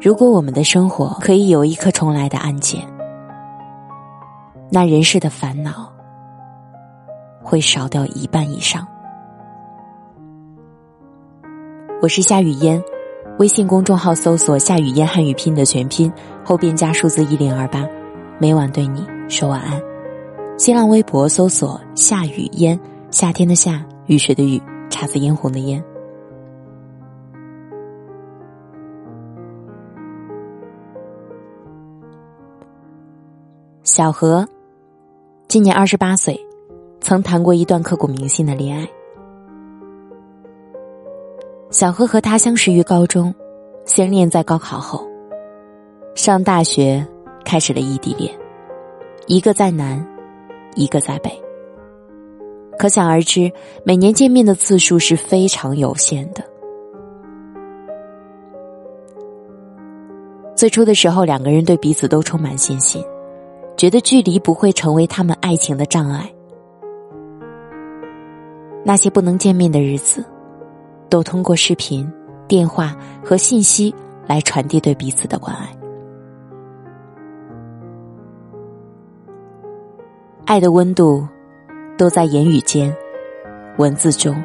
如果我们的生活可以有一颗重来的按键，那人世的烦恼会少掉一半以上。我是夏雨嫣，微信公众号搜索“夏雨嫣汉语拼”的全拼，后边加数字一零二八，每晚对你说晚安。新浪微博搜索“夏雨嫣”，夏天的夏，雨水的雨，姹紫嫣红的嫣。小何今年二十八岁，曾谈过一段刻骨铭心的恋爱。小何和他相识于高中，相恋在高考后，上大学开始了异地恋，一个在南，一个在北。可想而知，每年见面的次数是非常有限的。最初的时候，两个人对彼此都充满信心。觉得距离不会成为他们爱情的障碍。那些不能见面的日子，都通过视频、电话和信息来传递对彼此的关爱。爱的温度，都在言语间、文字中、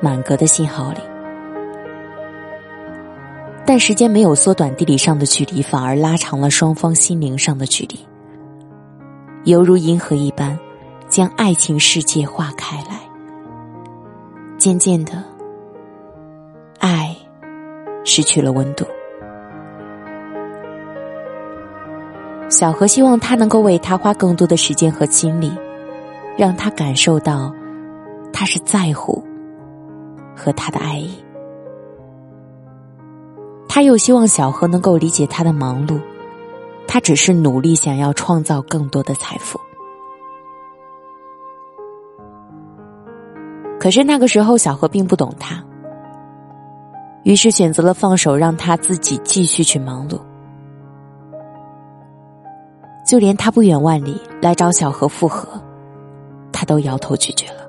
满格的信号里。但时间没有缩短地理上的距离，反而拉长了双方心灵上的距离。犹如银河一般，将爱情世界划开来。渐渐的，爱失去了温度。小何希望他能够为他花更多的时间和精力，让他感受到他是在乎和他的爱意。他又希望小何能够理解他的忙碌。他只是努力想要创造更多的财富，可是那个时候小何并不懂他，于是选择了放手，让他自己继续去忙碌。就连他不远万里来找小何复合，他都摇头拒绝了。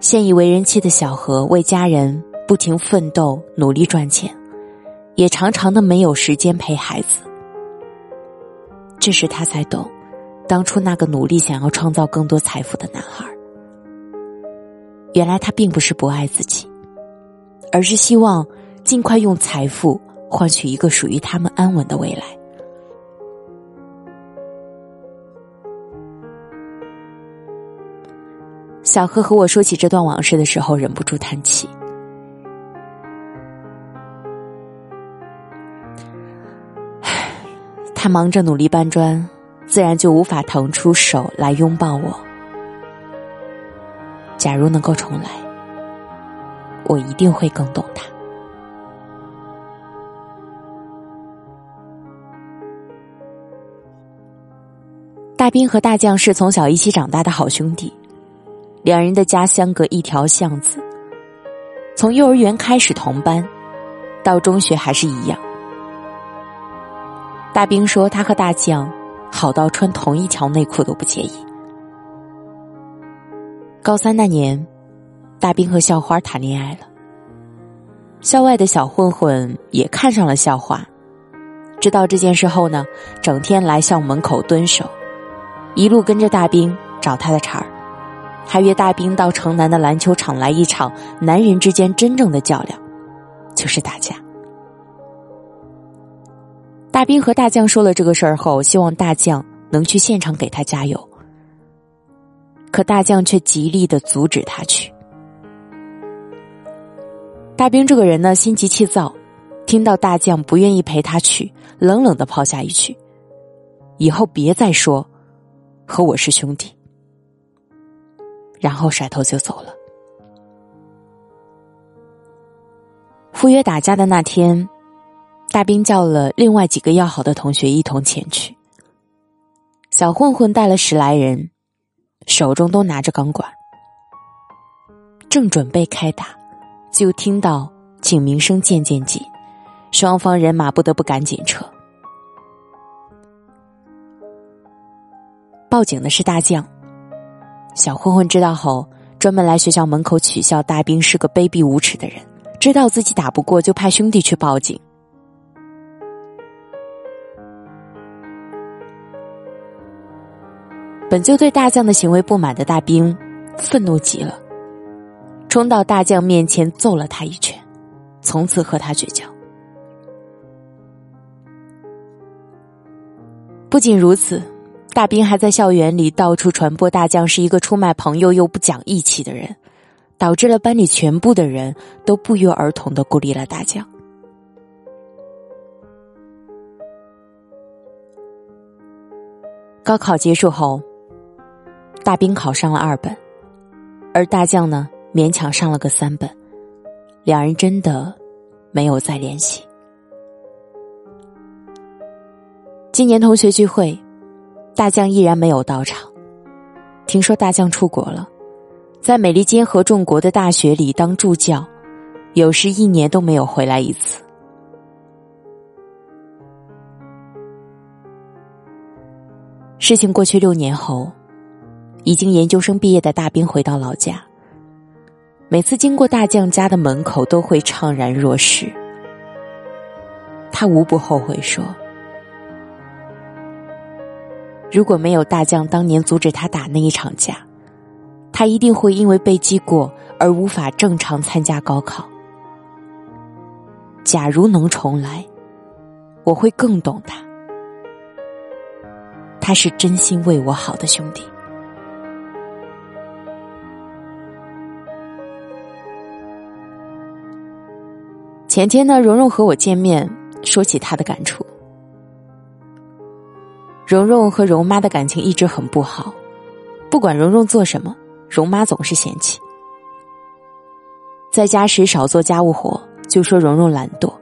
现已为人妻的小何为家人不停奋斗，努力赚钱。也常常的没有时间陪孩子，这时他才懂，当初那个努力想要创造更多财富的男孩，原来他并不是不爱自己，而是希望尽快用财富换取一个属于他们安稳的未来。小何和我说起这段往事的时候，忍不住叹气。他忙着努力搬砖，自然就无法腾出手来拥抱我。假如能够重来，我一定会更懂他。大兵和大将是从小一起长大的好兄弟，两人的家相隔一条巷子，从幼儿园开始同班，到中学还是一样。大兵说：“他和大将好到穿同一条内裤都不介意。”高三那年，大兵和校花谈恋爱了。校外的小混混也看上了校花，知道这件事后呢，整天来校门口蹲守，一路跟着大兵找他的茬儿，还约大兵到城南的篮球场来一场男人之间真正的较量，就是打架。大兵和大将说了这个事儿后，希望大将能去现场给他加油。可大将却极力的阻止他去。大兵这个人呢，心急气躁，听到大将不愿意陪他去，冷冷的抛下一句：“以后别再说和我是兄弟。”然后甩头就走了。赴约打架的那天。大兵叫了另外几个要好的同学一同前去。小混混带了十来人，手中都拿着钢管，正准备开打，就听到警鸣声渐渐近，双方人马不得不赶紧撤。报警的是大将。小混混知道后，专门来学校门口取笑大兵是个卑鄙无耻的人。知道自己打不过，就派兄弟去报警。本就对大将的行为不满的大兵，愤怒极了，冲到大将面前揍了他一拳，从此和他绝交。不仅如此，大兵还在校园里到处传播大将是一个出卖朋友又不讲义气的人，导致了班里全部的人都不约而同的孤立了大将。高考结束后，大兵考上了二本，而大将呢勉强上了个三本，两人真的没有再联系。今年同学聚会，大将依然没有到场。听说大将出国了，在美利坚合众国的大学里当助教，有时一年都没有回来一次。事情过去六年后，已经研究生毕业的大兵回到老家，每次经过大将家的门口，都会怅然若失。他无不后悔说。如果没有大将当年阻止他打那一场架，他一定会因为被击过而无法正常参加高考。假如能重来，我会更懂他。他是真心为我好的兄弟。前天呢，蓉蓉和我见面，说起她的感触。蓉蓉和蓉妈的感情一直很不好，不管蓉蓉做什么，蓉妈总是嫌弃。在家时少做家务活，就说蓉蓉懒惰；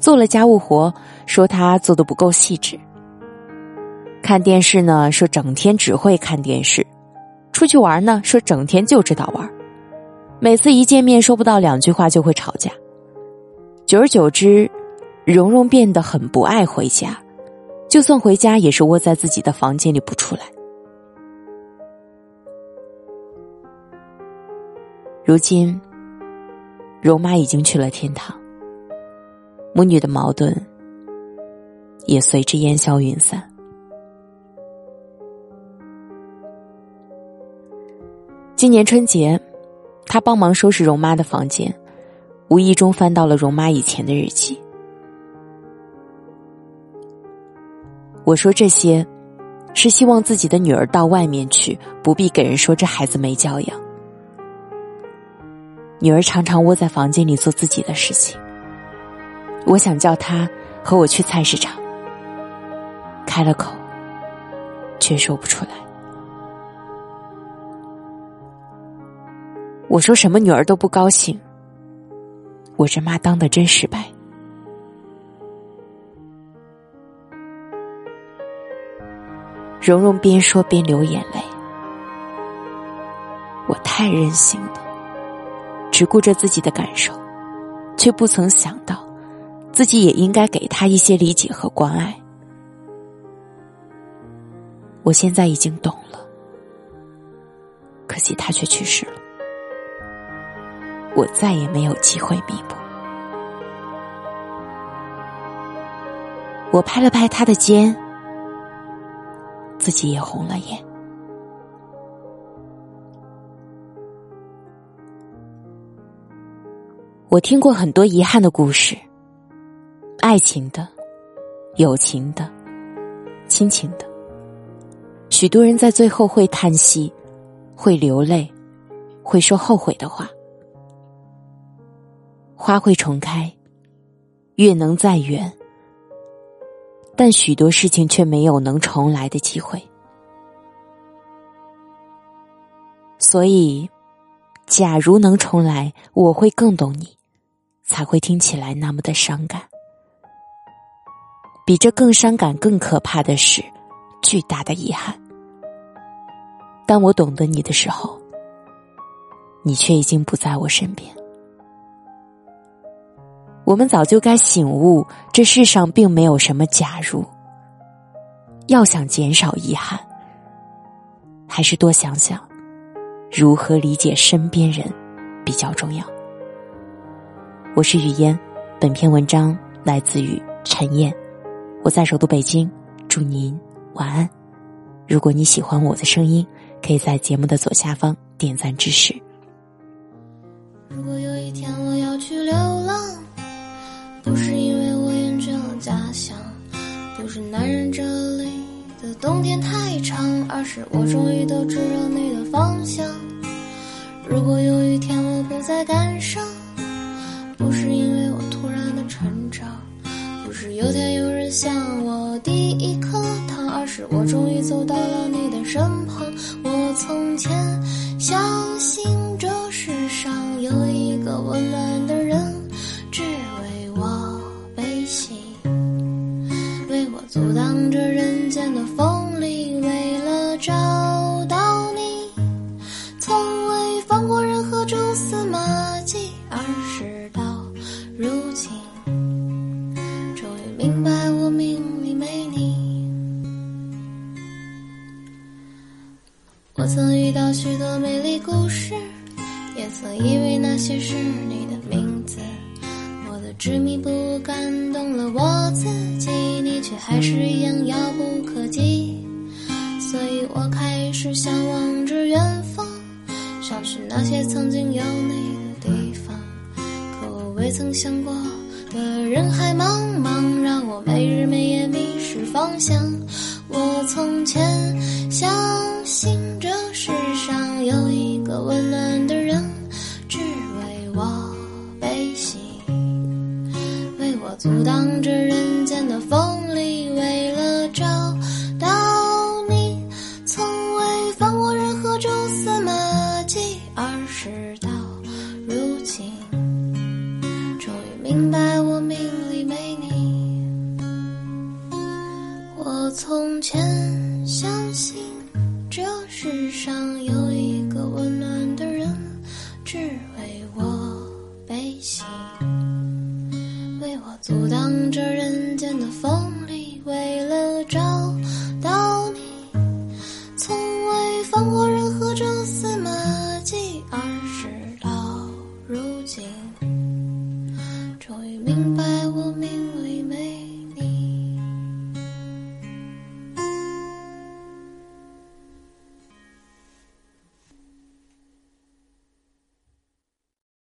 做了家务活，说她做的不够细致。看电视呢，说整天只会看电视；出去玩呢，说整天就知道玩。每次一见面，说不到两句话就会吵架。久而久之，蓉蓉变得很不爱回家。就算回家，也是窝在自己的房间里不出来。如今，容妈已经去了天堂，母女的矛盾也随之烟消云散。今年春节，他帮忙收拾容妈的房间，无意中翻到了容妈以前的日记。我说这些，是希望自己的女儿到外面去，不必给人说这孩子没教养。女儿常常窝在房间里做自己的事情，我想叫她和我去菜市场，开了口，却说不出来。我说什么女儿都不高兴，我这妈当的真失败。蓉蓉边说边流眼泪。我太任性了，只顾着自己的感受，却不曾想到，自己也应该给他一些理解和关爱。我现在已经懂了，可惜他却去世了，我再也没有机会弥补。我拍了拍他的肩。自己也红了眼。我听过很多遗憾的故事，爱情的、友情的、亲情的。许多人在最后会叹息，会流泪，会说后悔的话。花会重开，月能再圆。但许多事情却没有能重来的机会，所以，假如能重来，我会更懂你，才会听起来那么的伤感。比这更伤感、更可怕的是，巨大的遗憾。当我懂得你的时候，你却已经不在我身边。我们早就该醒悟，这世上并没有什么假如。要想减少遗憾，还是多想想如何理解身边人比较重要。我是雨嫣，本篇文章来自于陈燕，我在首都北京，祝您晚安。如果你喜欢我的声音，可以在节目的左下方点赞支持。如果有一天我要去流浪，不是因为我厌倦了家乡，不是男人这里的冬天太长，而是我终于都知道你的方向。如果有一天我不再感伤，不是因为我突然的成长，不是有天有人向我递一颗糖，而是我终于走到了你的身旁。我从前相信着我曾遇到许多美丽故事，也曾以为那些是你的名字。我的执迷不悟感动了我自己，你却还是一样遥不可及。所以我开始向往着远方，想去那些曾经有你的地方。可我未曾想过的人海茫茫，让我没日没夜迷失方向。我从前想司马季，而是到如今，终于明白我命里没你。我从前